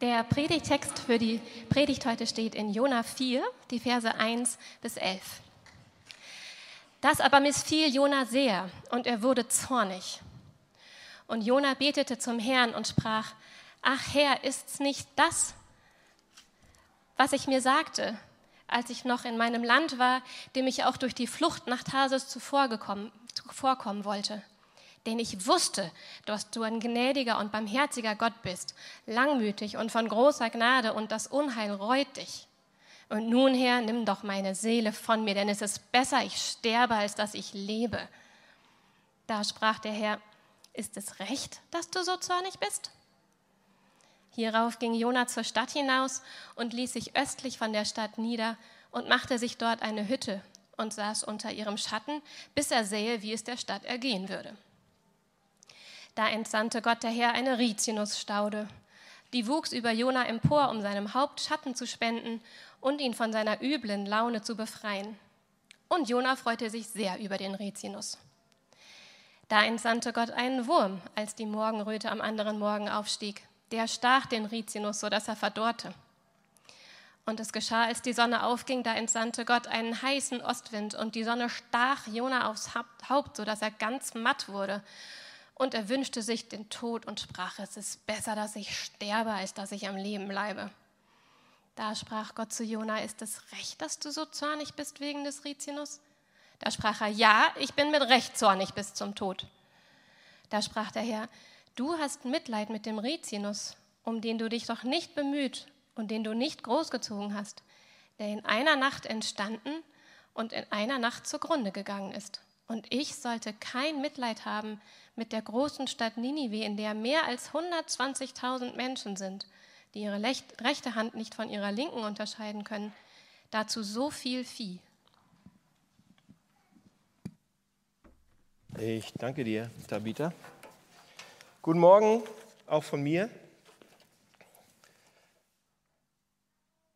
Der Predigtext für die Predigt heute steht in Jona 4, die Verse 1 bis 11. Das aber missfiel Jona sehr und er wurde zornig. Und Jona betete zum Herrn und sprach: Ach Herr, ist's nicht das, was ich mir sagte, als ich noch in meinem Land war, dem ich auch durch die Flucht nach Tarsus zuvorkommen wollte? Denn ich wusste, dass du ein gnädiger und barmherziger Gott bist, langmütig und von großer Gnade und das Unheil reut dich. Und nun, Herr, nimm doch meine Seele von mir, denn es ist besser, ich sterbe, als dass ich lebe. Da sprach der Herr, ist es recht, dass du so zornig bist? Hierauf ging Jona zur Stadt hinaus und ließ sich östlich von der Stadt nieder und machte sich dort eine Hütte und saß unter ihrem Schatten, bis er sähe, wie es der Stadt ergehen würde. Da entsandte Gott der Herr eine Rizinusstaude. Die wuchs über Jona empor, um seinem Haupt Schatten zu spenden und ihn von seiner üblen Laune zu befreien. Und Jona freute sich sehr über den Rizinus. Da entsandte Gott einen Wurm, als die Morgenröte am anderen Morgen aufstieg. Der stach den Rizinus, so dass er verdorrte. Und es geschah, als die Sonne aufging, da entsandte Gott einen heißen Ostwind, und die Sonne stach Jona aufs Haupt, so dass er ganz matt wurde und er wünschte sich den Tod und sprach, es ist besser, dass ich sterbe, als dass ich am Leben bleibe. Da sprach Gott zu Jona, ist es recht, dass du so zornig bist wegen des Rizinus? Da sprach er, ja, ich bin mit Recht zornig bis zum Tod. Da sprach der Herr, du hast Mitleid mit dem Rizinus, um den du dich doch nicht bemüht und den du nicht großgezogen hast, der in einer Nacht entstanden und in einer Nacht zugrunde gegangen ist. Und ich sollte kein Mitleid haben mit der großen Stadt Ninive, in der mehr als 120.000 Menschen sind, die ihre rechte Hand nicht von ihrer linken unterscheiden können. Dazu so viel Vieh. Ich danke dir, Tabitha. Guten Morgen, auch von mir.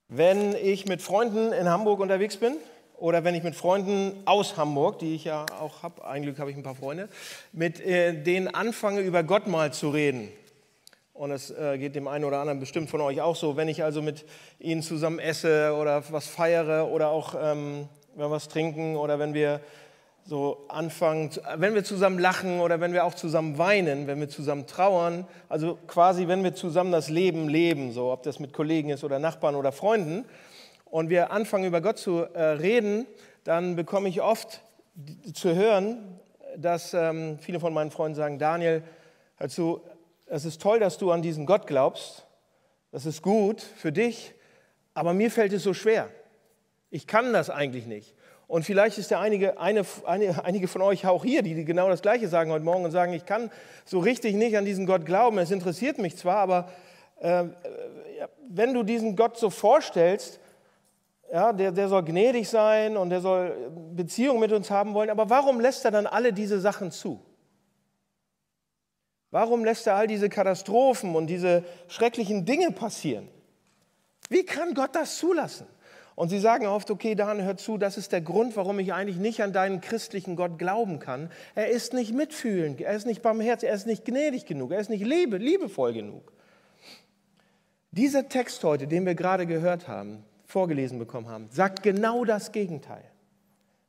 Wenn ich mit Freunden in Hamburg unterwegs bin, oder wenn ich mit Freunden aus Hamburg, die ich ja auch habe, ein Glück habe ich ein paar Freunde, mit äh, denen anfange, über Gott mal zu reden. Und es äh, geht dem einen oder anderen bestimmt von euch auch so. Wenn ich also mit ihnen zusammen esse oder was feiere oder auch ähm, wenn wir was trinken oder wenn wir so anfangen, wenn wir zusammen lachen oder wenn wir auch zusammen weinen, wenn wir zusammen trauern, also quasi wenn wir zusammen das Leben leben, so ob das mit Kollegen ist oder Nachbarn oder Freunden, und wir anfangen über Gott zu äh, reden, dann bekomme ich oft zu hören, dass ähm, viele von meinen Freunden sagen, Daniel, hör zu, es ist toll, dass du an diesen Gott glaubst, das ist gut für dich, aber mir fällt es so schwer. Ich kann das eigentlich nicht. Und vielleicht ist der einige, eine, eine, einige von euch auch hier, die genau das Gleiche sagen heute Morgen und sagen, ich kann so richtig nicht an diesen Gott glauben. Es interessiert mich zwar, aber äh, wenn du diesen Gott so vorstellst, ja, der, der soll gnädig sein und der soll Beziehung mit uns haben wollen. Aber warum lässt er dann alle diese Sachen zu? Warum lässt er all diese Katastrophen und diese schrecklichen Dinge passieren? Wie kann Gott das zulassen? Und sie sagen oft, okay, Dan, hör zu, das ist der Grund, warum ich eigentlich nicht an deinen christlichen Gott glauben kann. Er ist nicht mitfühlend, er ist nicht barmherzig, er ist nicht gnädig genug, er ist nicht liebe, liebevoll genug. Dieser Text heute, den wir gerade gehört haben, vorgelesen bekommen haben, sagt genau das Gegenteil.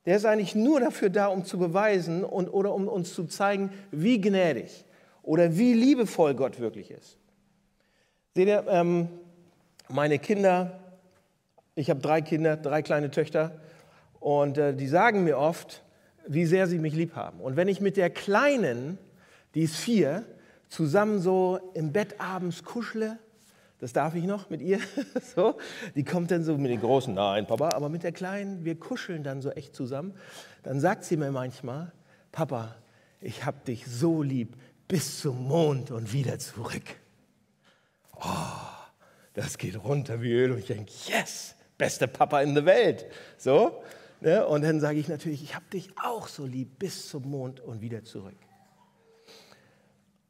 Der ist eigentlich nur dafür da, um zu beweisen und, oder um uns zu zeigen, wie gnädig oder wie liebevoll Gott wirklich ist. Seht ihr, ähm, meine Kinder, ich habe drei Kinder, drei kleine Töchter, und äh, die sagen mir oft, wie sehr sie mich lieb haben. Und wenn ich mit der Kleinen, die ist vier, zusammen so im Bett abends kuschle das darf ich noch mit ihr. so, die kommt dann so mit den Großen, nein, Papa, aber mit der Kleinen, wir kuscheln dann so echt zusammen. Dann sagt sie mir manchmal, Papa, ich hab dich so lieb bis zum Mond und wieder zurück. Oh, das geht runter wie Öl und ich denke, yes, beste Papa in der Welt. So, ne? und dann sage ich natürlich, ich hab dich auch so lieb bis zum Mond und wieder zurück.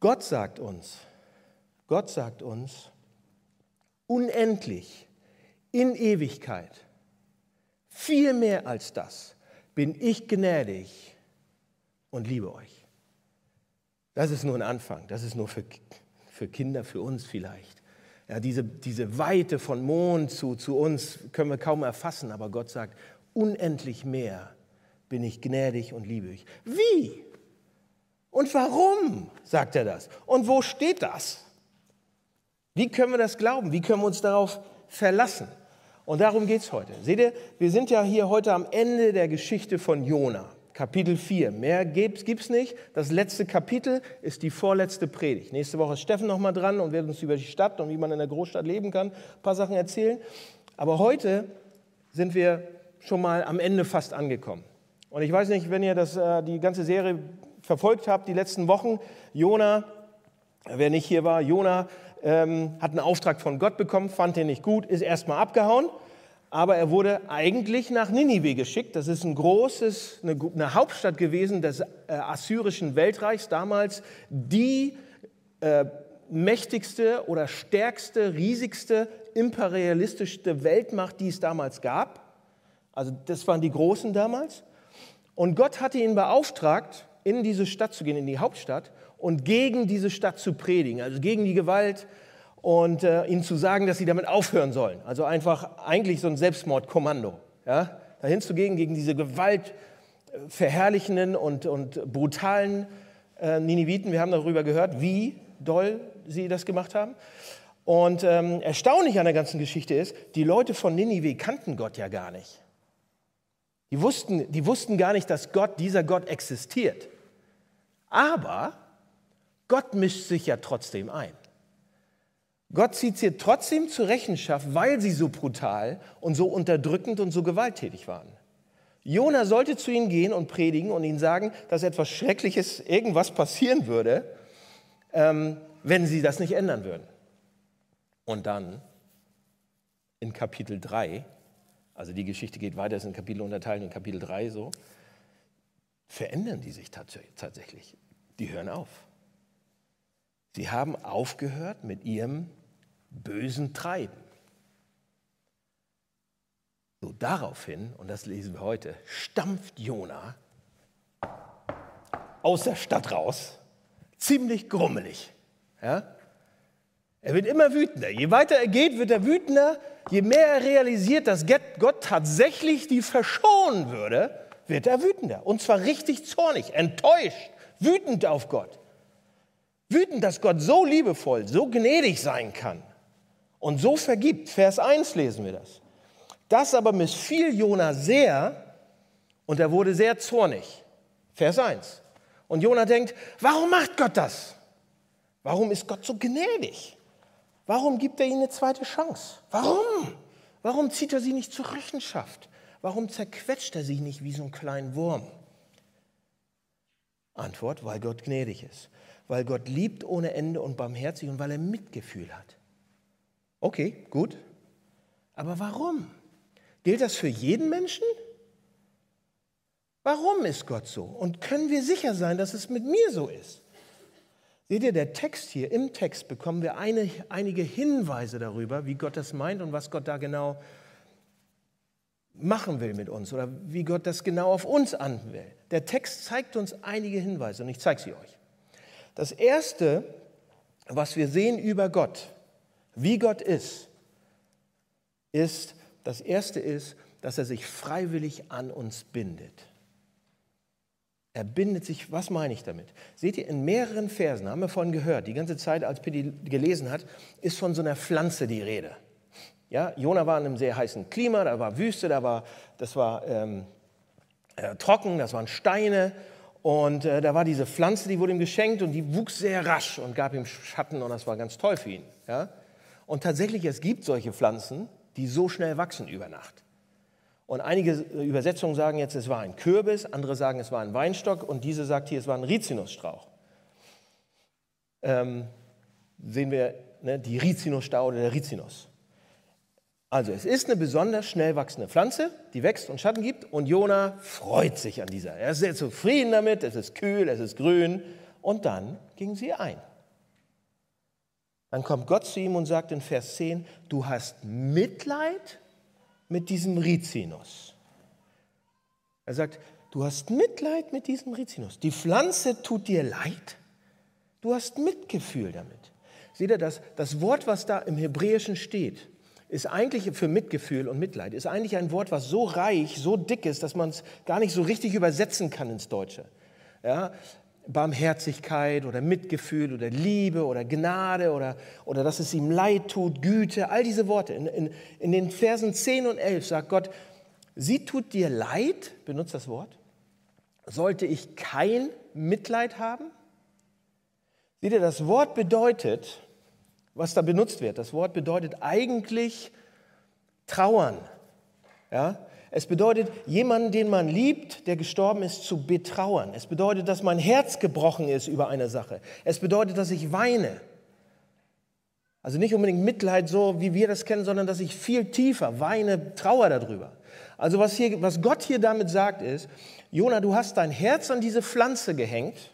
Gott sagt uns, Gott sagt uns, unendlich, in Ewigkeit. Viel mehr als das bin ich gnädig und liebe euch. Das ist nur ein Anfang, das ist nur für, für Kinder, für uns vielleicht. Ja, diese, diese Weite von Mond zu, zu uns können wir kaum erfassen, aber Gott sagt, unendlich mehr bin ich gnädig und liebe ich. Wie? Und warum sagt er das? Und wo steht das? Wie können wir das glauben? Wie können wir uns darauf verlassen? Und darum geht es heute. Seht ihr, wir sind ja hier heute am Ende der Geschichte von Jona. Kapitel 4. Mehr gibt es nicht. Das letzte Kapitel ist die vorletzte Predigt. Nächste Woche ist Steffen noch mal dran und wird uns über die Stadt und wie man in der Großstadt leben kann, ein paar Sachen erzählen. Aber heute sind wir schon mal am Ende fast angekommen. Und ich weiß nicht, wenn ihr das, äh, die ganze Serie verfolgt habt, die letzten Wochen, Jona, wer nicht hier war, Jona ähm, hat einen Auftrag von Gott bekommen, fand den nicht gut, ist erstmal abgehauen aber er wurde eigentlich nach Ninive geschickt. Das ist ein großes, eine, eine Hauptstadt gewesen des äh, assyrischen Weltreichs, damals die äh, mächtigste oder stärkste, riesigste, imperialistischste Weltmacht, die es damals gab. Also das waren die Großen damals. Und Gott hatte ihn beauftragt, in diese Stadt zu gehen, in die Hauptstadt und gegen diese Stadt zu predigen, also gegen die Gewalt, und äh, ihnen zu sagen, dass sie damit aufhören sollen. Also einfach eigentlich so ein Selbstmordkommando. Ja? Dahin zu gehen gegen diese gewaltverherrlichenden und, und brutalen äh, Niniviten. Wir haben darüber gehört, wie doll sie das gemacht haben. Und ähm, erstaunlich an der ganzen Geschichte ist, die Leute von Ninive kannten Gott ja gar nicht. Die wussten, die wussten gar nicht, dass Gott, dieser Gott existiert. Aber Gott mischt sich ja trotzdem ein. Gott zieht sie trotzdem zur Rechenschaft, weil sie so brutal und so unterdrückend und so gewalttätig waren. Jona sollte zu ihnen gehen und predigen und ihnen sagen, dass etwas Schreckliches, irgendwas passieren würde, ähm, wenn sie das nicht ändern würden. Und dann in Kapitel 3, also die Geschichte geht weiter, es sind Kapitel unterteilt in Kapitel 3 so, verändern die sich tatsächlich. Die hören auf. Sie haben aufgehört mit ihrem bösen Treiben. So daraufhin, und das lesen wir heute, stampft Jona aus der Stadt raus, ziemlich grummelig. Ja? Er wird immer wütender. Je weiter er geht, wird er wütender. Je mehr er realisiert, dass Gott tatsächlich die verschonen würde, wird er wütender. Und zwar richtig zornig, enttäuscht, wütend auf Gott. Wütend, dass Gott so liebevoll, so gnädig sein kann und so vergibt. Vers 1 lesen wir das. Das aber missfiel Jona sehr und er wurde sehr zornig. Vers 1. Und Jona denkt, warum macht Gott das? Warum ist Gott so gnädig? Warum gibt er ihnen eine zweite Chance? Warum? Warum zieht er sie nicht zur Rechenschaft? Warum zerquetscht er sie nicht wie so einen kleinen Wurm? Antwort, weil Gott gnädig ist weil Gott liebt ohne Ende und barmherzig und weil er Mitgefühl hat. Okay, gut. Aber warum? Gilt das für jeden Menschen? Warum ist Gott so? Und können wir sicher sein, dass es mit mir so ist? Seht ihr, der Text hier, im Text bekommen wir eine, einige Hinweise darüber, wie Gott das meint und was Gott da genau machen will mit uns oder wie Gott das genau auf uns an will. Der Text zeigt uns einige Hinweise und ich zeige sie euch. Das Erste, was wir sehen über Gott, wie Gott ist, ist, das Erste ist, dass er sich freiwillig an uns bindet. Er bindet sich, was meine ich damit? Seht ihr, in mehreren Versen, haben wir vorhin gehört, die ganze Zeit, als Pitti gelesen hat, ist von so einer Pflanze die Rede. Ja, Jona war in einem sehr heißen Klima, da war Wüste, da war, das war ähm, äh, trocken, das waren Steine und äh, da war diese Pflanze, die wurde ihm geschenkt und die wuchs sehr rasch und gab ihm Schatten und das war ganz toll für ihn. Ja? Und tatsächlich, es gibt solche Pflanzen, die so schnell wachsen über Nacht. Und einige Übersetzungen sagen jetzt, es war ein Kürbis, andere sagen, es war ein Weinstock und diese sagt hier, es war ein Rizinusstrauch. Ähm, sehen wir ne, die Rizinusstaude der Rizinus. Also es ist eine besonders schnell wachsende Pflanze, die wächst und Schatten gibt und Jona freut sich an dieser. Er ist sehr zufrieden damit, es ist kühl, es ist grün und dann ging sie ein. Dann kommt Gott zu ihm und sagt in Vers 10, du hast Mitleid mit diesem Rizinus. Er sagt, du hast Mitleid mit diesem Rizinus. Die Pflanze tut dir leid, du hast Mitgefühl damit. Seht ihr das? Das Wort, was da im Hebräischen steht, ist eigentlich für Mitgefühl und Mitleid, ist eigentlich ein Wort, was so reich, so dick ist, dass man es gar nicht so richtig übersetzen kann ins Deutsche. Ja? Barmherzigkeit oder Mitgefühl oder Liebe oder Gnade oder, oder dass es ihm leid tut, Güte, all diese Worte. In, in, in den Versen 10 und 11 sagt Gott, sie tut dir leid, benutzt das Wort, sollte ich kein Mitleid haben? Seht ihr, das Wort bedeutet, was da benutzt wird, das Wort bedeutet eigentlich trauern. Ja? Es bedeutet, jemanden, den man liebt, der gestorben ist, zu betrauern. Es bedeutet, dass mein Herz gebrochen ist über eine Sache. Es bedeutet, dass ich weine. Also nicht unbedingt Mitleid, so wie wir das kennen, sondern dass ich viel tiefer weine, trauer darüber. Also was, hier, was Gott hier damit sagt ist, Jona, du hast dein Herz an diese Pflanze gehängt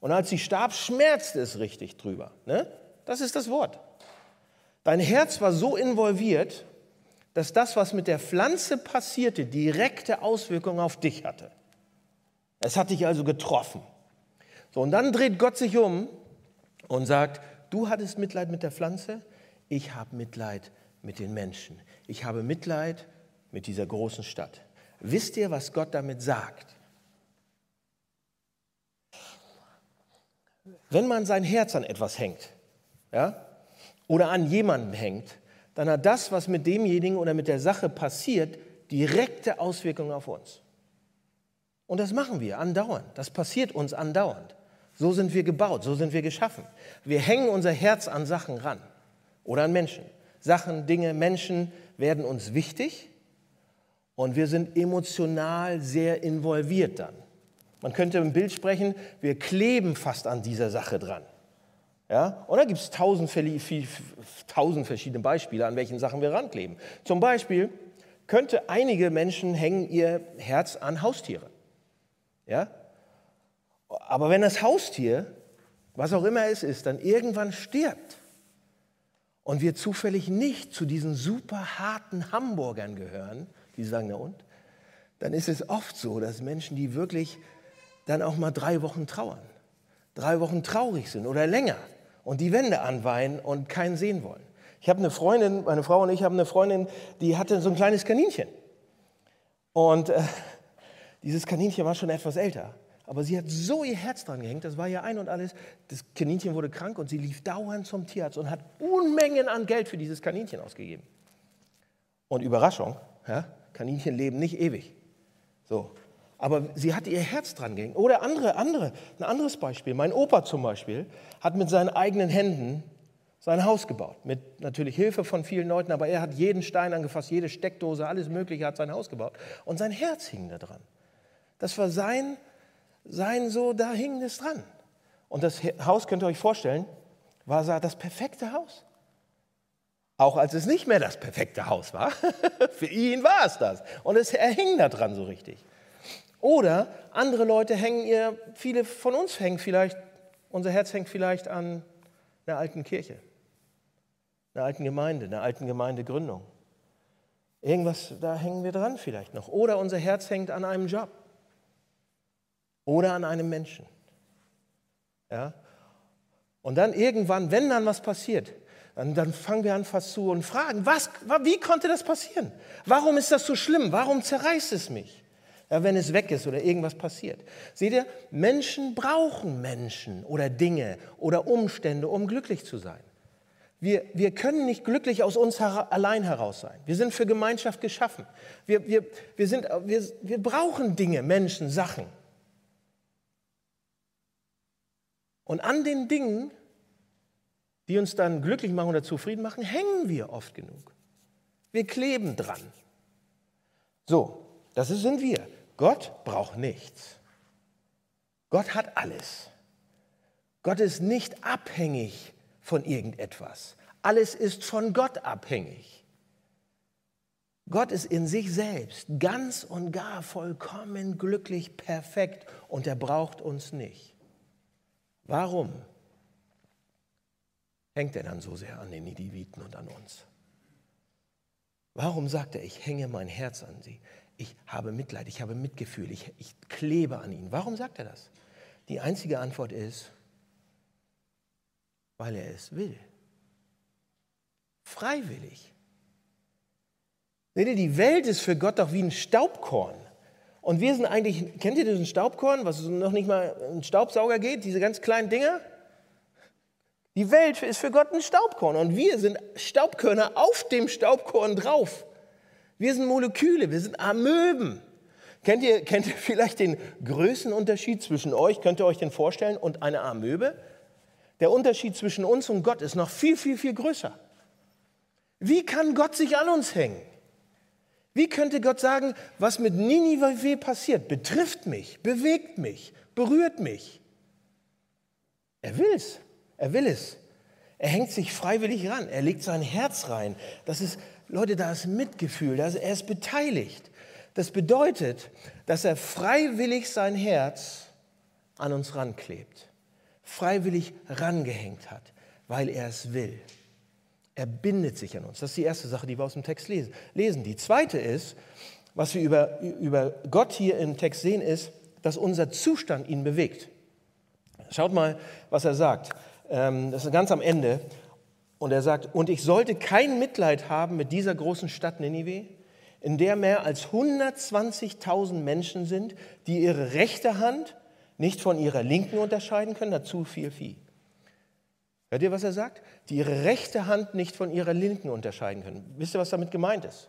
und als sie starb, schmerzte es richtig drüber. Ne? Das ist das Wort. Dein Herz war so involviert, dass das, was mit der Pflanze passierte, direkte Auswirkungen auf dich hatte. Es hat dich also getroffen. So, und dann dreht Gott sich um und sagt, du hattest Mitleid mit der Pflanze, ich habe Mitleid mit den Menschen. Ich habe Mitleid mit dieser großen Stadt. Wisst ihr, was Gott damit sagt? Wenn man sein Herz an etwas hängt, ja, oder an jemanden hängt, dann hat das, was mit demjenigen oder mit der Sache passiert, direkte Auswirkungen auf uns. Und das machen wir andauernd. Das passiert uns andauernd. So sind wir gebaut, so sind wir geschaffen. Wir hängen unser Herz an Sachen ran oder an Menschen. Sachen, Dinge, Menschen werden uns wichtig und wir sind emotional sehr involviert dann. Man könnte im Bild sprechen, wir kleben fast an dieser Sache dran. Ja? Und da gibt es tausend, tausend verschiedene Beispiele, an welchen Sachen wir rankleben. Zum Beispiel könnte einige Menschen hängen ihr Herz an Haustiere. Ja? Aber wenn das Haustier, was auch immer es ist, dann irgendwann stirbt und wir zufällig nicht zu diesen super harten Hamburgern gehören, die sagen, na und, dann ist es oft so, dass Menschen, die wirklich dann auch mal drei Wochen trauern, drei Wochen traurig sind oder länger, und die Wände anweinen und keinen sehen wollen. Ich habe eine Freundin, meine Frau und ich haben eine Freundin, die hatte so ein kleines Kaninchen. Und äh, dieses Kaninchen war schon etwas älter. Aber sie hat so ihr Herz dran gehängt, das war ja ein und alles. Das Kaninchen wurde krank und sie lief dauernd zum Tierarzt und hat Unmengen an Geld für dieses Kaninchen ausgegeben. Und Überraschung, ja, Kaninchen leben nicht ewig. So. Aber sie hat ihr Herz dran gehängt. Oder andere, andere, ein anderes Beispiel. Mein Opa zum Beispiel hat mit seinen eigenen Händen sein Haus gebaut. Mit natürlich Hilfe von vielen Leuten, aber er hat jeden Stein angefasst, jede Steckdose, alles Mögliche hat sein Haus gebaut. Und sein Herz hing da dran. Das war sein, sein so, da hing es dran. Und das Haus, könnt ihr euch vorstellen, war das perfekte Haus. Auch als es nicht mehr das perfekte Haus war. Für ihn war es das. Und es, er hing da dran so richtig. Oder andere Leute hängen ihr, viele von uns hängen vielleicht, unser Herz hängt vielleicht an einer alten Kirche, einer alten Gemeinde, einer alten Gemeindegründung. Irgendwas, da hängen wir dran vielleicht noch. Oder unser Herz hängt an einem Job. Oder an einem Menschen. Ja? Und dann irgendwann, wenn dann was passiert, dann, dann fangen wir an fast zu und fragen, was, wie konnte das passieren? Warum ist das so schlimm? Warum zerreißt es mich? Ja, wenn es weg ist oder irgendwas passiert. Seht ihr, Menschen brauchen Menschen oder Dinge oder Umstände, um glücklich zu sein. Wir, wir können nicht glücklich aus uns her allein heraus sein. Wir sind für Gemeinschaft geschaffen. Wir, wir, wir, sind, wir, wir brauchen Dinge, Menschen, Sachen. Und an den Dingen, die uns dann glücklich machen oder zufrieden machen, hängen wir oft genug. Wir kleben dran. So, das sind wir. Gott braucht nichts. Gott hat alles. Gott ist nicht abhängig von irgendetwas. Alles ist von Gott abhängig. Gott ist in sich selbst ganz und gar vollkommen glücklich, perfekt und er braucht uns nicht. Warum hängt er dann so sehr an den Nidiviten und an uns? Warum sagt er, ich hänge mein Herz an sie? Ich habe Mitleid, ich habe Mitgefühl, ich, ich klebe an ihn. Warum sagt er das? Die einzige Antwort ist, Weil er es will. Freiwillig. Seht ihr, die Welt ist für Gott doch wie ein Staubkorn. Und wir sind eigentlich, kennt ihr diesen Staubkorn, was noch nicht mal ein Staubsauger geht, diese ganz kleinen Dinger? Die Welt ist für Gott ein Staubkorn und wir sind Staubkörner auf dem Staubkorn drauf. Wir sind Moleküle, wir sind Amöben. Kennt ihr, kennt ihr vielleicht den Größenunterschied zwischen euch, könnt ihr euch den vorstellen, und einer Amöbe? Der Unterschied zwischen uns und Gott ist noch viel, viel, viel größer. Wie kann Gott sich an uns hängen? Wie könnte Gott sagen, was mit Ninive passiert, betrifft mich, bewegt mich, berührt mich? Er will es. Er will es. Er hängt sich freiwillig ran. Er legt sein Herz rein. Das ist, Leute, da ist Mitgefühl. Das, er ist beteiligt. Das bedeutet, dass er freiwillig sein Herz an uns ranklebt. Freiwillig rangehängt hat, weil er es will. Er bindet sich an uns. Das ist die erste Sache, die wir aus dem Text lesen. Die zweite ist, was wir über, über Gott hier im Text sehen, ist, dass unser Zustand ihn bewegt. Schaut mal, was er sagt. Ähm, das ist ganz am Ende. Und er sagt, und ich sollte kein Mitleid haben mit dieser großen Stadt Ninive, in der mehr als 120.000 Menschen sind, die ihre rechte Hand nicht von ihrer linken unterscheiden können, dazu viel Vieh. Hört ihr, was er sagt? Die ihre rechte Hand nicht von ihrer linken unterscheiden können. Wisst ihr, was damit gemeint ist?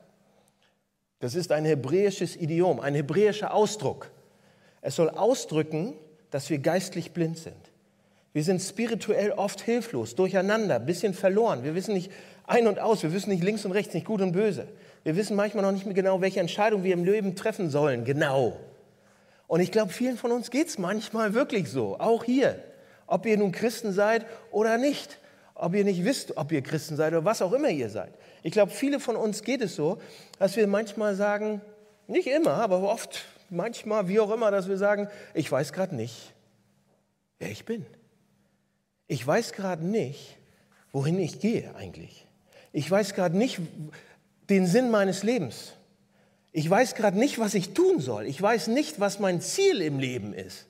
Das ist ein hebräisches Idiom, ein hebräischer Ausdruck. Es soll ausdrücken, dass wir geistlich blind sind. Wir sind spirituell oft hilflos, durcheinander, ein bisschen verloren. Wir wissen nicht ein und aus, wir wissen nicht links und rechts, nicht gut und böse. Wir wissen manchmal noch nicht mehr genau, welche Entscheidung wir im Leben treffen sollen, genau. Und ich glaube, vielen von uns geht es manchmal wirklich so, auch hier. Ob ihr nun Christen seid oder nicht, ob ihr nicht wisst, ob ihr Christen seid oder was auch immer ihr seid. Ich glaube, viele von uns geht es so, dass wir manchmal sagen, nicht immer, aber oft, manchmal, wie auch immer, dass wir sagen, ich weiß gerade nicht, wer ich bin. Ich weiß gerade nicht, wohin ich gehe eigentlich. Ich weiß gerade nicht den Sinn meines Lebens. Ich weiß gerade nicht, was ich tun soll. Ich weiß nicht, was mein Ziel im Leben ist.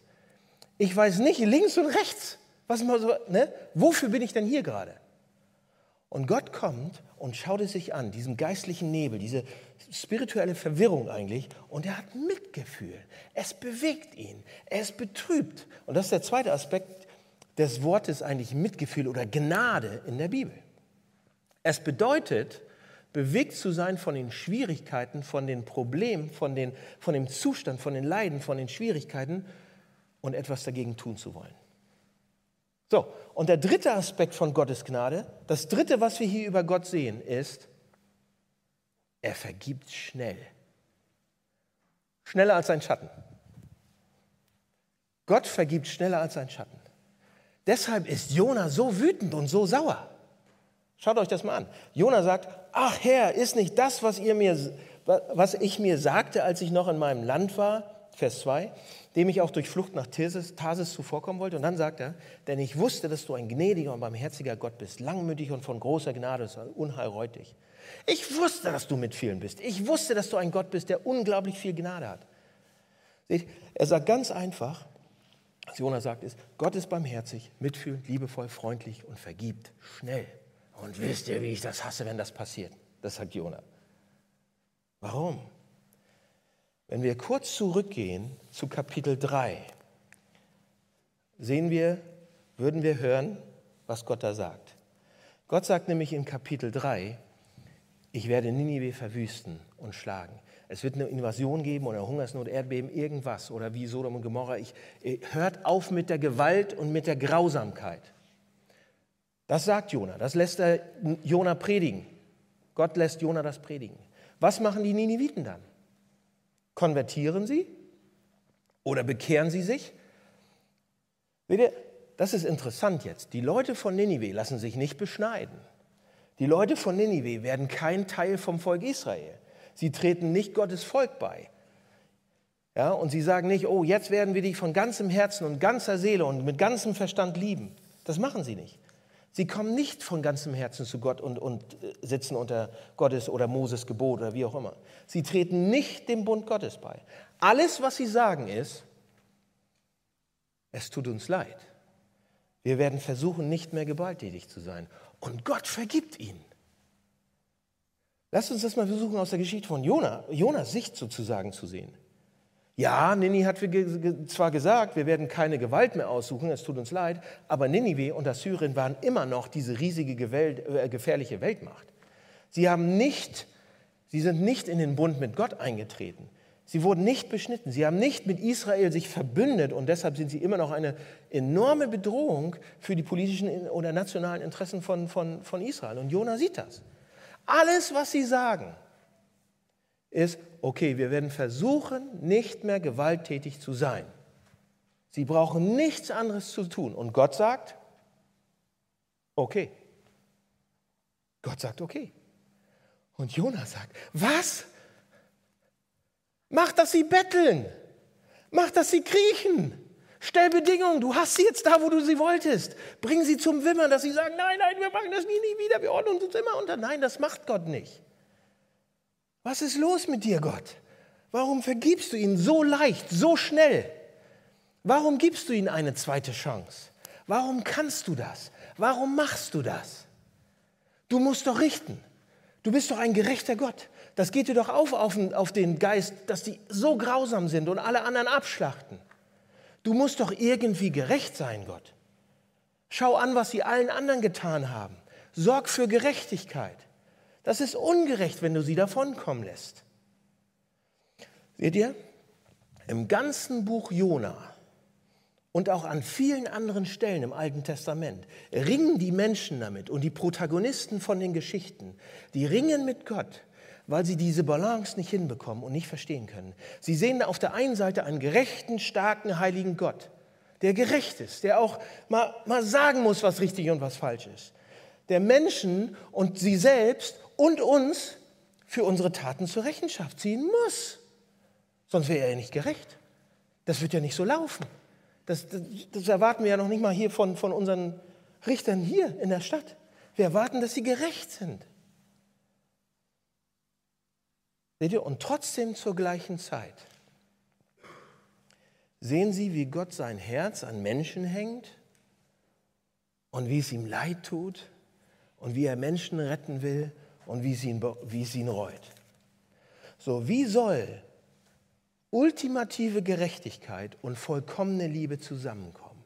Ich weiß nicht links und rechts. Was mal so, ne? Wofür bin ich denn hier gerade? Und Gott kommt und schaut es sich an, diesen geistlichen Nebel, diese spirituelle Verwirrung eigentlich, und er hat Mitgefühl. Es bewegt ihn, er ist betrübt. Und das ist der zweite Aspekt, des Wortes eigentlich Mitgefühl oder Gnade in der Bibel. Es bedeutet, bewegt zu sein von den Schwierigkeiten, von den Problemen, von, den, von dem Zustand, von den Leiden, von den Schwierigkeiten und etwas dagegen tun zu wollen. So, und der dritte Aspekt von Gottes Gnade, das dritte, was wir hier über Gott sehen, ist, er vergibt schnell. Schneller als ein Schatten. Gott vergibt schneller als ein Schatten. Deshalb ist Jona so wütend und so sauer. Schaut euch das mal an. Jona sagt: Ach Herr, ist nicht das, was, ihr mir, was ich mir sagte, als ich noch in meinem Land war? Vers 2, dem ich auch durch Flucht nach Tarsis, Tarsis zuvorkommen wollte. Und dann sagt er, denn ich wusste, dass du ein gnädiger und barmherziger Gott bist, langmütig und von großer Gnade, unheilreutig. Ich wusste, dass du mit vielen bist. Ich wusste, dass du ein Gott bist, der unglaublich viel Gnade hat. Seht, er sagt ganz einfach, was Jona sagt, ist, Gott ist barmherzig, mitfühlend, liebevoll, freundlich und vergibt schnell. Und wisst ihr, wie ich das hasse, wenn das passiert? Das sagt Jona. Warum? Wenn wir kurz zurückgehen zu Kapitel 3, sehen wir, würden wir hören, was Gott da sagt. Gott sagt nämlich in Kapitel 3, ich werde Ninive verwüsten und schlagen. Es wird eine Invasion geben oder Hungersnot, Erdbeben, irgendwas oder wie Sodom und Gomorra. Ich, äh, hört auf mit der Gewalt und mit der Grausamkeit. Das sagt Jona, das lässt er Jona predigen. Gott lässt Jona das predigen. Was machen die Niniviten dann? Konvertieren sie oder bekehren sie sich? Seht ihr, das ist interessant jetzt. Die Leute von Ninive lassen sich nicht beschneiden. Die Leute von Ninive werden kein Teil vom Volk Israel. Sie treten nicht Gottes Volk bei. Ja, und sie sagen nicht, oh, jetzt werden wir dich von ganzem Herzen und ganzer Seele und mit ganzem Verstand lieben. Das machen sie nicht. Sie kommen nicht von ganzem Herzen zu Gott und, und äh, sitzen unter Gottes oder Moses Gebot oder wie auch immer. Sie treten nicht dem Bund Gottes bei. Alles, was sie sagen, ist, es tut uns leid. Wir werden versuchen, nicht mehr gewalttätig zu sein. Und Gott vergibt ihnen. Lasst uns das mal versuchen, aus der Geschichte von Jona, Jonas Sicht sozusagen zu sehen. Ja, Nini hat zwar gesagt, wir werden keine Gewalt mehr aussuchen, es tut uns leid, aber Ninive und Assyrien waren immer noch diese riesige äh, gefährliche Weltmacht. Sie, haben nicht, sie sind nicht in den Bund mit Gott eingetreten. Sie wurden nicht beschnitten. Sie haben nicht mit Israel sich verbündet und deshalb sind sie immer noch eine enorme Bedrohung für die politischen oder nationalen Interessen von, von, von Israel. Und Jona sieht das. Alles, was sie sagen, ist, okay, wir werden versuchen, nicht mehr gewalttätig zu sein. Sie brauchen nichts anderes zu tun. Und Gott sagt, okay. Gott sagt, okay. Und Jonas sagt, was? Mach, dass sie betteln. Mach, dass sie kriechen. Stell Bedingungen. Du hast sie jetzt da, wo du sie wolltest. Bring sie zum Wimmern, dass sie sagen, nein, nein, wir machen das nie, nie wieder. Wir ordnen uns immer unter. Nein, das macht Gott nicht. Was ist los mit dir, Gott? Warum vergibst du ihnen so leicht, so schnell? Warum gibst du ihnen eine zweite Chance? Warum kannst du das? Warum machst du das? Du musst doch richten. Du bist doch ein gerechter Gott. Das geht dir doch auf, auf, auf den Geist, dass die so grausam sind und alle anderen abschlachten. Du musst doch irgendwie gerecht sein, Gott. Schau an, was sie allen anderen getan haben. Sorg für Gerechtigkeit. Das ist ungerecht, wenn du sie davonkommen lässt. Seht ihr? Im ganzen Buch Jona und auch an vielen anderen Stellen im Alten Testament ringen die Menschen damit und die Protagonisten von den Geschichten, die ringen mit Gott, weil sie diese Balance nicht hinbekommen und nicht verstehen können. Sie sehen auf der einen Seite einen gerechten, starken, heiligen Gott, der gerecht ist, der auch mal, mal sagen muss, was richtig und was falsch ist, der Menschen und sie selbst und uns für unsere Taten zur Rechenschaft ziehen muss. Sonst wäre er ja nicht gerecht. Das wird ja nicht so laufen. Das, das, das, erwarten wir ja noch nicht mal hier von, von unseren Richtern hier in der Stadt. Wir erwarten, dass sie gerecht sind. Seht ihr? Und trotzdem zur gleichen Zeit sehen Sie, wie Gott sein Herz an Menschen hängt und wie es ihm leid tut und wie er Menschen retten will und wie es ihn, wie es ihn reut. So, wie soll ultimative Gerechtigkeit und vollkommene Liebe zusammenkommen?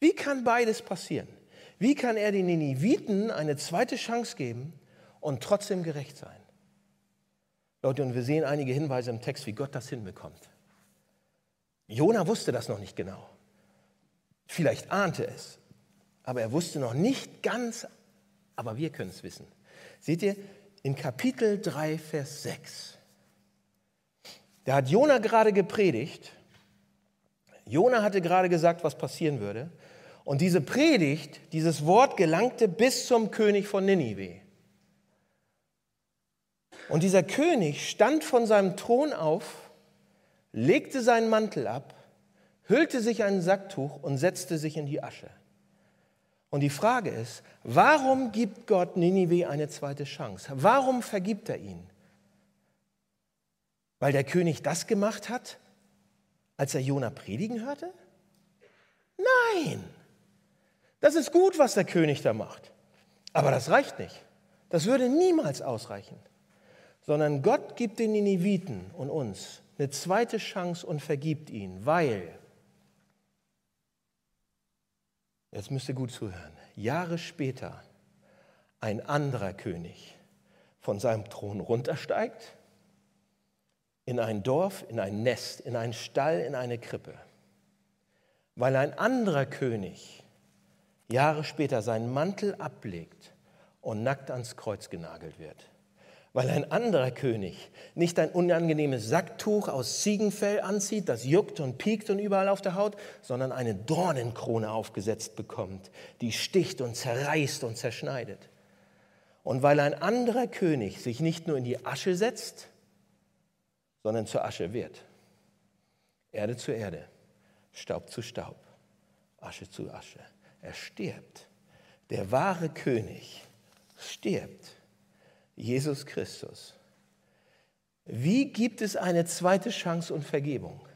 Wie kann beides passieren? Wie kann er den Niniviten eine zweite Chance geben und trotzdem gerecht sein? Leute, und wir sehen einige Hinweise im Text, wie Gott das hinbekommt. Jona wusste das noch nicht genau. Vielleicht ahnte es, aber er wusste noch nicht ganz, aber wir können es wissen. Seht ihr, in Kapitel 3, Vers 6, da hat Jona gerade gepredigt. Jona hatte gerade gesagt, was passieren würde. Und diese Predigt, dieses Wort gelangte bis zum König von Ninive. Und dieser König stand von seinem Thron auf, legte seinen Mantel ab, hüllte sich ein Sacktuch und setzte sich in die Asche. Und die Frage ist, warum gibt Gott Ninive eine zweite Chance? Warum vergibt er ihn? Weil der König das gemacht hat, als er Jona predigen hörte? Nein. Das ist gut, was der König da macht. Aber das reicht nicht. Das würde niemals ausreichen. Sondern Gott gibt den Niniviten und uns eine zweite Chance und vergibt ihn, weil jetzt müsst ihr gut zuhören, Jahre später ein anderer König von seinem Thron runtersteigt, in ein Dorf, in ein Nest, in einen Stall, in eine Krippe, weil ein anderer König Jahre später seinen Mantel ablegt und nackt ans Kreuz genagelt wird weil ein anderer König nicht ein unangenehmes Sacktuch aus Ziegenfell anzieht, das juckt und piekt und überall auf der Haut, sondern eine Dornenkrone aufgesetzt bekommt, die sticht und zerreißt und zerschneidet. Und weil ein anderer König sich nicht nur in die Asche setzt, sondern zur Asche wird. Erde zu Erde, Staub zu Staub, Asche zu Asche. Er stirbt. Der wahre König stirbt Jesus Christus. Wie gibt es eine zweite Chance und Vergebung?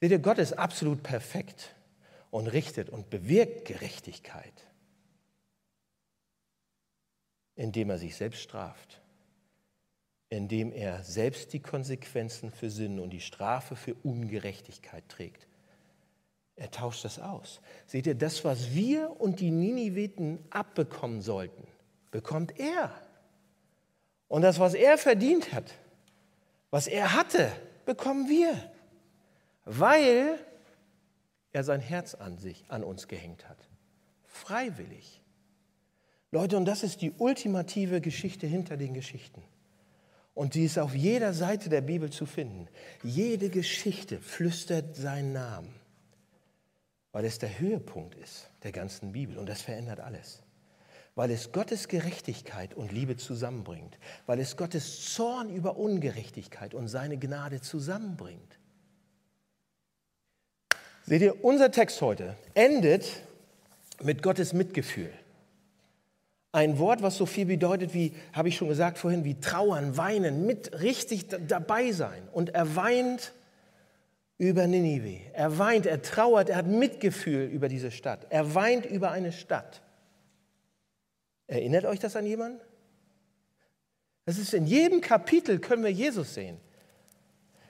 Seht ihr, Gott ist absolut perfekt. und richtet und bewirkt Gerechtigkeit, indem er sich selbst straft, indem er selbst die Konsequenzen für Sinn und die Strafe für Ungerechtigkeit trägt. Er tauscht das aus. Seht ihr, das, was wir und die Niniviten abbekommen sollten, bekommt er. Und das, was er verdient hat, was er hatte, bekommen wir, weil er sein Herz an sich, an uns gehängt hat. Freiwillig. Leute, und das ist die ultimative Geschichte hinter den Geschichten. Und die ist auf jeder Seite der Bibel zu finden. Jede Geschichte flüstert seinen Namen, weil es der Höhepunkt ist der ganzen Bibel. Und das verändert alles. Weil es Gottes Gerechtigkeit und Liebe zusammenbringt. Weil es Gottes Zorn über Ungerechtigkeit und seine Gnade zusammenbringt. Seht ihr, unser Text heute endet mit Gottes Mitgefühl. Ein Wort, was so viel bedeutet wie, habe ich schon gesagt vorhin, wie trauern, weinen, mit richtig dabei sein. Und er weint über Ninive. Er weint, er trauert, er hat Mitgefühl über diese Stadt. Er weint über eine Stadt. Erinnert euch das an jemanden? Das ist in jedem Kapitel können wir Jesus sehen.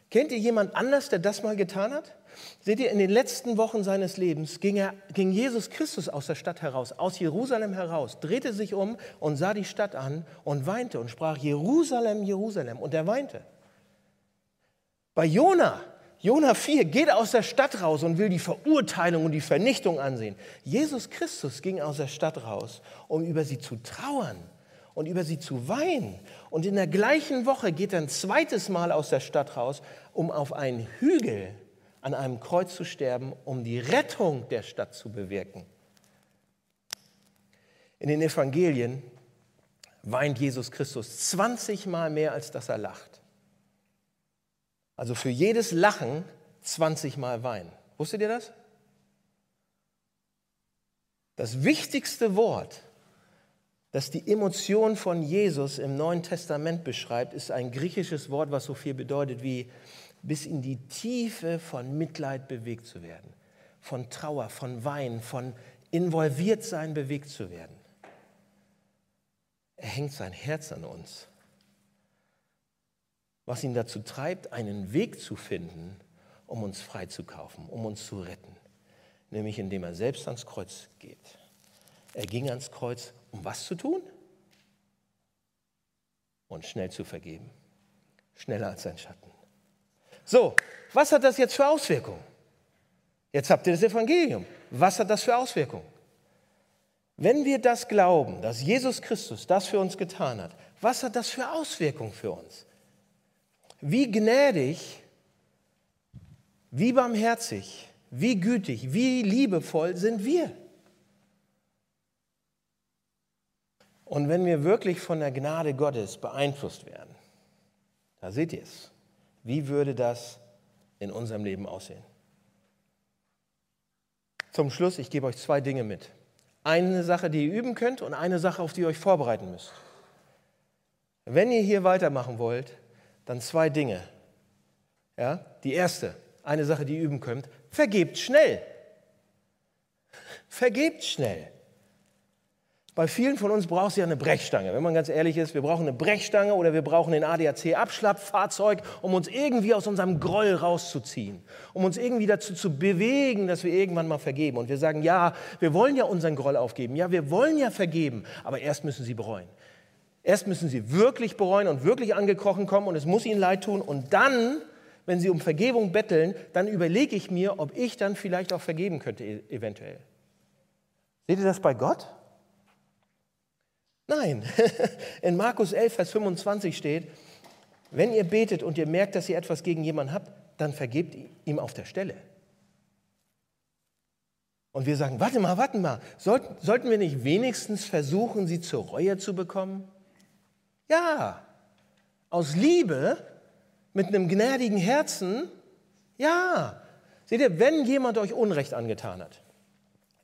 Kennt ihr jemand anders, der das mal getan hat? Seht ihr, in den letzten Wochen seines Lebens ging, er, ging Jesus Christus aus der Stadt heraus, aus Jerusalem heraus, drehte sich um und sah die Stadt an und weinte und sprach, Jerusalem, Jerusalem. Und er weinte. Bei Jona, Jona 4, geht aus der Stadt raus und will die Verurteilung und die Vernichtung ansehen. Jesus Christus ging aus der Stadt raus, um über sie zu trauern und über sie zu weinen. Und in der gleichen Woche geht er ein zweites Mal aus der Stadt raus, um auf einen Hügel an einem Kreuz zu sterben, um die Rettung der Stadt zu bewirken. In den Evangelien weint Jesus Christus 20 Mal mehr, als dass er lacht. Also für jedes Lachen 20 Mal weinen. Wusstet ihr das? Das wichtigste Wort das die Emotion von Jesus im Neuen Testament beschreibt, ist ein griechisches Wort, was so viel bedeutet wie bis in die Tiefe von Mitleid bewegt zu werden, von Trauer, von Wein, von involviert sein bewegt zu werden. Er hängt sein Herz an uns, was ihn dazu treibt, einen Weg zu finden, um uns freizukaufen, um uns zu retten, nämlich indem er selbst ans Kreuz geht. Er ging ans Kreuz, um was zu tun? Und schnell zu vergeben. Schneller als sein Schatten. So, was hat das jetzt für Auswirkungen? Jetzt habt ihr das Evangelium. Was hat das für Auswirkungen? Wenn wir das glauben, dass Jesus Christus das für uns getan hat, was hat das für Auswirkungen für uns? Wie gnädig, wie barmherzig, wie gütig, wie liebevoll sind wir? Und wenn wir wirklich von der Gnade Gottes beeinflusst werden, da seht ihr es, wie würde das in unserem Leben aussehen? Zum Schluss, ich gebe euch zwei Dinge mit. Eine Sache, die ihr üben könnt und eine Sache, auf die ihr euch vorbereiten müsst. Wenn ihr hier weitermachen wollt, dann zwei Dinge. Ja? Die erste, eine Sache, die ihr üben könnt, vergebt schnell. Vergebt schnell. Bei vielen von uns braucht es ja eine Brechstange. Wenn man ganz ehrlich ist, wir brauchen eine Brechstange oder wir brauchen ein ADAC-Abschlappfahrzeug, um uns irgendwie aus unserem Groll rauszuziehen, um uns irgendwie dazu zu bewegen, dass wir irgendwann mal vergeben. Und wir sagen, ja, wir wollen ja unseren Groll aufgeben, ja, wir wollen ja vergeben, aber erst müssen sie bereuen. Erst müssen sie wirklich bereuen und wirklich angekrochen kommen und es muss ihnen leid tun. Und dann, wenn sie um Vergebung betteln, dann überlege ich mir, ob ich dann vielleicht auch vergeben könnte, e-, eventuell. Seht ihr das bei Gott? Nein, in Markus 11, Vers 25 steht, wenn ihr betet und ihr merkt, dass ihr etwas gegen jemanden habt, dann vergebt ihm auf der Stelle. Und wir sagen, warte mal, warte mal, sollten, sollten wir nicht wenigstens versuchen, sie zur Reue zu bekommen? Ja, aus Liebe, mit einem gnädigen Herzen, ja. Seht ihr, wenn jemand euch Unrecht angetan hat,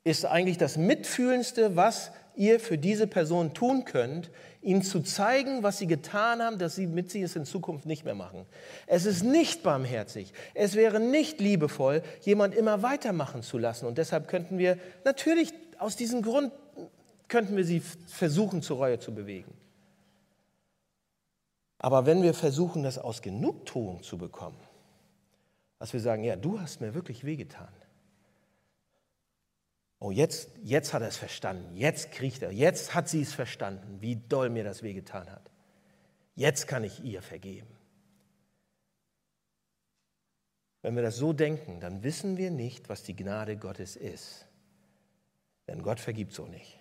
ist eigentlich das Mitfühlendste, was ihr für diese Person tun könnt, ihnen zu zeigen, was sie getan haben, dass sie mit sie es in Zukunft nicht mehr machen. Es ist nicht barmherzig, es wäre nicht liebevoll, jemand immer weitermachen zu lassen. Und deshalb könnten wir natürlich aus diesem Grund könnten wir sie versuchen, zur Reue zu bewegen. Aber wenn wir versuchen, das aus Genugtuung zu bekommen, dass wir sagen, ja, du hast mir wirklich wehgetan. Oh, jetzt, jetzt hat er es verstanden, jetzt kriegt er, jetzt hat sie es verstanden, wie doll mir das wehgetan hat. Jetzt kann ich ihr vergeben. Wenn wir das so denken, dann wissen wir nicht, was die Gnade Gottes ist. Denn Gott vergibt so nicht.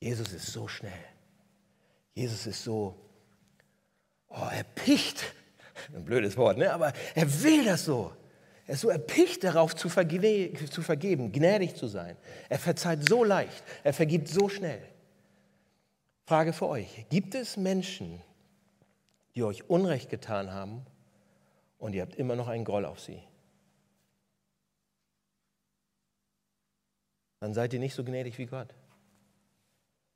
Jesus ist so schnell. Jesus ist so, oh, er picht. Ein blödes Wort, ne? aber er will das so. Er ist so erpicht darauf zu, verge zu vergeben, gnädig zu sein. Er verzeiht so leicht, er vergibt so schnell. Frage für euch, gibt es Menschen, die euch Unrecht getan haben und ihr habt immer noch einen Groll auf sie? Dann seid ihr nicht so gnädig wie Gott.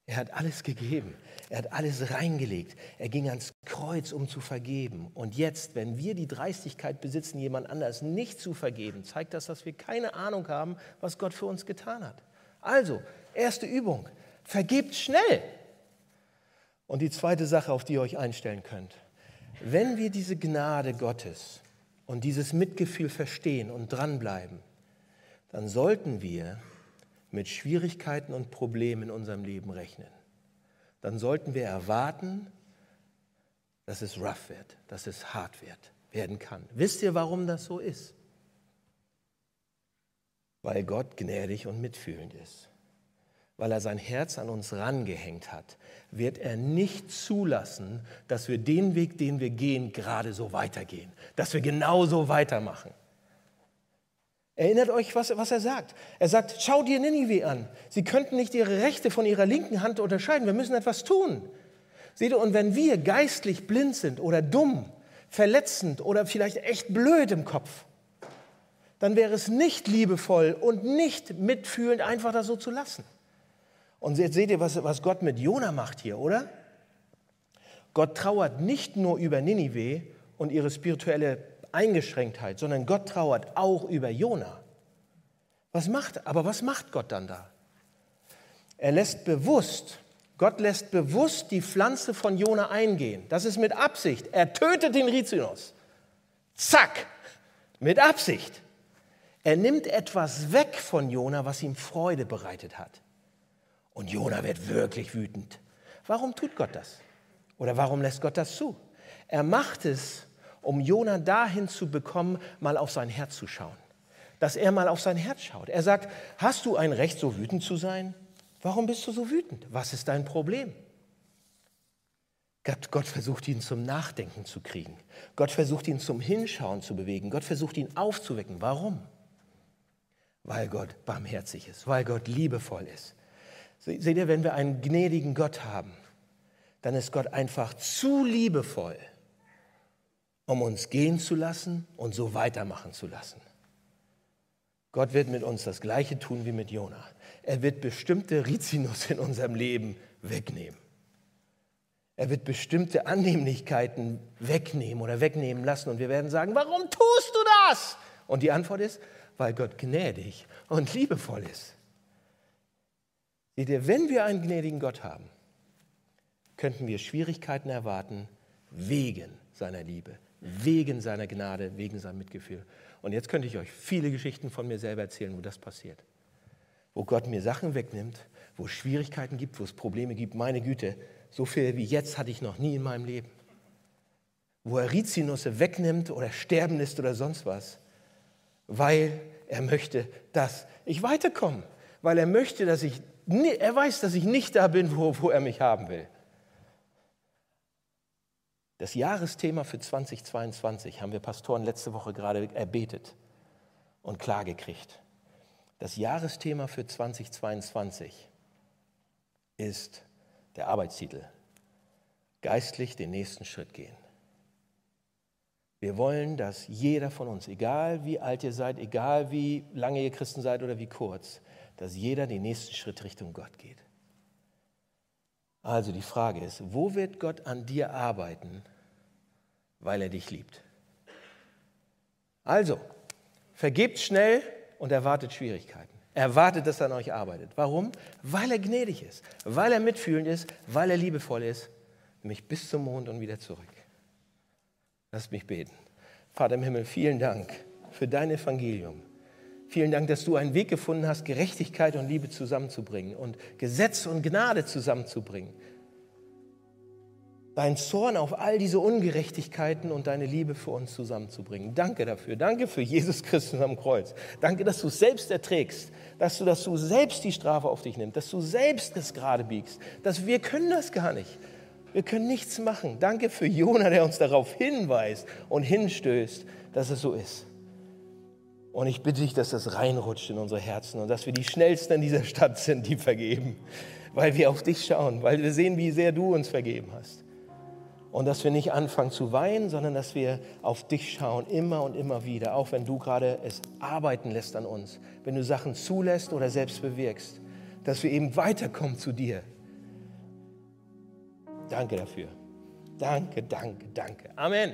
Er hat alles gegeben. Er hat alles reingelegt. Er ging ans Kreuz, um zu vergeben. Und jetzt, wenn wir die Dreistigkeit besitzen, jemand anders nicht zu vergeben, zeigt das, dass wir keine Ahnung haben, was Gott für uns getan hat. Also, erste Übung, vergebt schnell. Und die zweite Sache, auf die ihr euch einstellen könnt. Wenn wir diese Gnade Gottes und dieses Mitgefühl verstehen und dranbleiben, dann sollten wir mit Schwierigkeiten und Problemen in unserem Leben rechnen, dann sollten wir erwarten, dass es rough wird, dass es hart wird, werden kann. Wisst ihr, warum das so ist? Weil Gott gnädig und mitfühlend ist. Weil er sein Herz an uns rangehängt hat, wird er nicht zulassen, dass wir den Weg, den wir gehen, gerade so weitergehen, dass wir genauso weitermachen. Erinnert euch, was, was er sagt. Er sagt, schau dir Ninive an. Sie könnten nicht ihre rechte von ihrer linken Hand unterscheiden. Wir müssen etwas tun. Seht ihr, und wenn wir geistlich blind sind oder dumm, verletzend oder vielleicht echt blöd im Kopf, dann wäre es nicht liebevoll und nicht mitfühlend, einfach das so zu lassen. Und jetzt seht ihr, was, was Gott mit Jona macht hier, oder? Gott trauert nicht nur über Ninive und ihre spirituelle Eingeschränktheit, sondern Gott trauert auch über Jona. Was macht, aber was macht Gott dann da? Er lässt bewusst, Gott lässt bewusst die Pflanze von Jona eingehen. Das ist mit Absicht. Er tötet den Rizinus. Zack, mit Absicht. Er nimmt etwas weg von Jona, was ihm Freude bereitet hat. Und Jona wird wirklich wütend. Warum tut Gott das? Oder warum lässt Gott das zu? Er macht es, um Jona dahin zu bekommen, mal auf sein Herz zu schauen. Dass er mal auf sein Herz schaut. Er sagt, hast du ein Recht, so wütend zu sein? Warum bist du so wütend? Was ist dein Problem? Gott, versucht ihn zum Nachdenken zu kriegen. Gott versucht ihn zum Hinschauen zu bewegen. Gott versucht ihn aufzuwecken. Warum? Weil Gott barmherzig ist, weil Gott liebevoll ist. Seht ihr, wenn wir einen gnädigen Gott haben, dann ist Gott einfach zu liebevoll, um uns gehen zu lassen und so weitermachen zu lassen. Gott wird mit uns das Gleiche tun wie mit Jona. Er wird bestimmte Rizinus in unserem Leben wegnehmen. Er wird bestimmte Annehmlichkeiten wegnehmen oder wegnehmen lassen und wir werden sagen, warum tust du das? Und die Antwort ist, weil Gott gnädig und liebevoll ist. Seht ihr, wenn wir einen gnädigen Gott haben, könnten wir Schwierigkeiten erwarten wegen seiner Liebe, wegen seiner Gnade, wegen seinem Mitgefühl. Und jetzt könnte ich euch viele Geschichten von mir selber erzählen, wo das passiert. Wo Gott mir Sachen wegnimmt, wo es Schwierigkeiten gibt, wo es Probleme gibt. Meine Güte, so viel wie jetzt hatte ich noch nie in meinem Leben. Wo er Rizinusse wegnimmt oder sterben lässt oder sonst was, weil er möchte, dass ich weiterkomme. Weil er möchte, dass ich, er weiß, dass ich nicht da bin, wo, wo er mich haben will. Das Jahresthema für 2022 haben wir Pastoren letzte Woche gerade erbetet und klargekriegt. Das Jahresthema für 2022 ist der Arbeitstitel. Geistlich den nächsten Schritt gehen. Wir wollen, dass jeder von uns, egal wie alt ihr seid, egal wie lange ihr Christen seid oder wie kurz, dass jeder den nächsten Schritt Richtung Gott geht. Also die Frage ist, wo wird Gott an dir arbeiten, weil er dich liebt? Also, vergebt schnell und erwartet Schwierigkeiten. Erwartet, dass er an euch arbeitet. Warum? Weil er gnädig ist, weil er mitfühlend ist, weil er liebevoll ist, nämlich bis zum Mond und wieder zurück. Lasst mich beten. Vater im Himmel, vielen Dank für dein Evangelium. Vielen Dank, dass du einen Weg gefunden hast, Gerechtigkeit und Liebe zusammenzubringen und Gesetz und Gnade zusammenzubringen. Dein Zorn auf all diese Ungerechtigkeiten und deine Liebe für uns zusammenzubringen. Danke dafür. Danke für Jesus Christus am Kreuz. Danke, dass du es selbst erträgst, dass du, dass du selbst die Strafe auf dich nimmst, dass du selbst das gerade biegst. Dass wir können das gar nicht. Wir können nichts machen. Danke für Jona, der uns darauf hinweist und hinstößt, dass es so ist. Und ich bitte dich, dass das reinrutscht in unsere Herzen und dass wir die Schnellsten in dieser Stadt sind, die vergeben, weil wir auf dich schauen, weil wir sehen, wie sehr du uns vergeben hast. Und dass wir nicht anfangen zu weinen, sondern dass wir auf dich schauen, immer und immer wieder, auch wenn du gerade es arbeiten lässt an uns, wenn du Sachen zulässt oder selbst bewirkst, dass wir eben weiterkommen zu dir. Danke dafür. Danke, danke, danke. Amen.